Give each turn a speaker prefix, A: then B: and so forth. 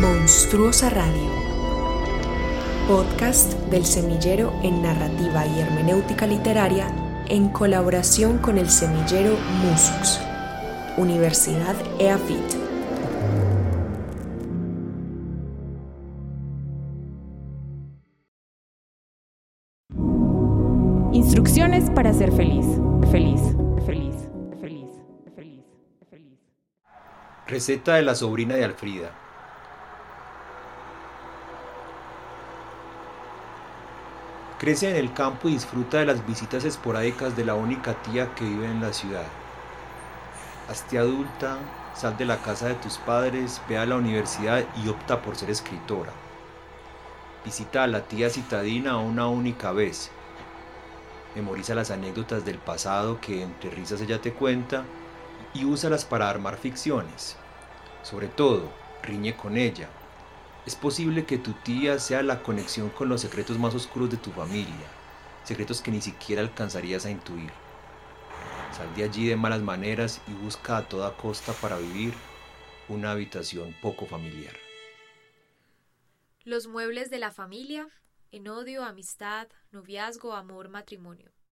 A: Monstruosa Radio, podcast del semillero en narrativa y hermenéutica literaria en colaboración con el semillero Musux, Universidad EAFIT.
B: Instrucciones para ser feliz, feliz, feliz, feliz, feliz, feliz.
C: Receta de la sobrina de Alfrida. Crece en el campo y disfruta de las visitas esporádicas de la única tía que vive en la ciudad. Hazte adulta, sal de la casa de tus padres, ve a la universidad y opta por ser escritora. Visita a la tía citadina una única vez. Memoriza las anécdotas del pasado que entre risas ella te cuenta y úsalas para armar ficciones. Sobre todo, riñe con ella. Es posible que tu tía sea la conexión con los secretos más oscuros de tu familia, secretos que ni siquiera alcanzarías a intuir. Sal de allí de malas maneras y busca a toda costa para vivir una habitación poco familiar.
D: Los muebles de la familia en odio, amistad, noviazgo, amor, matrimonio.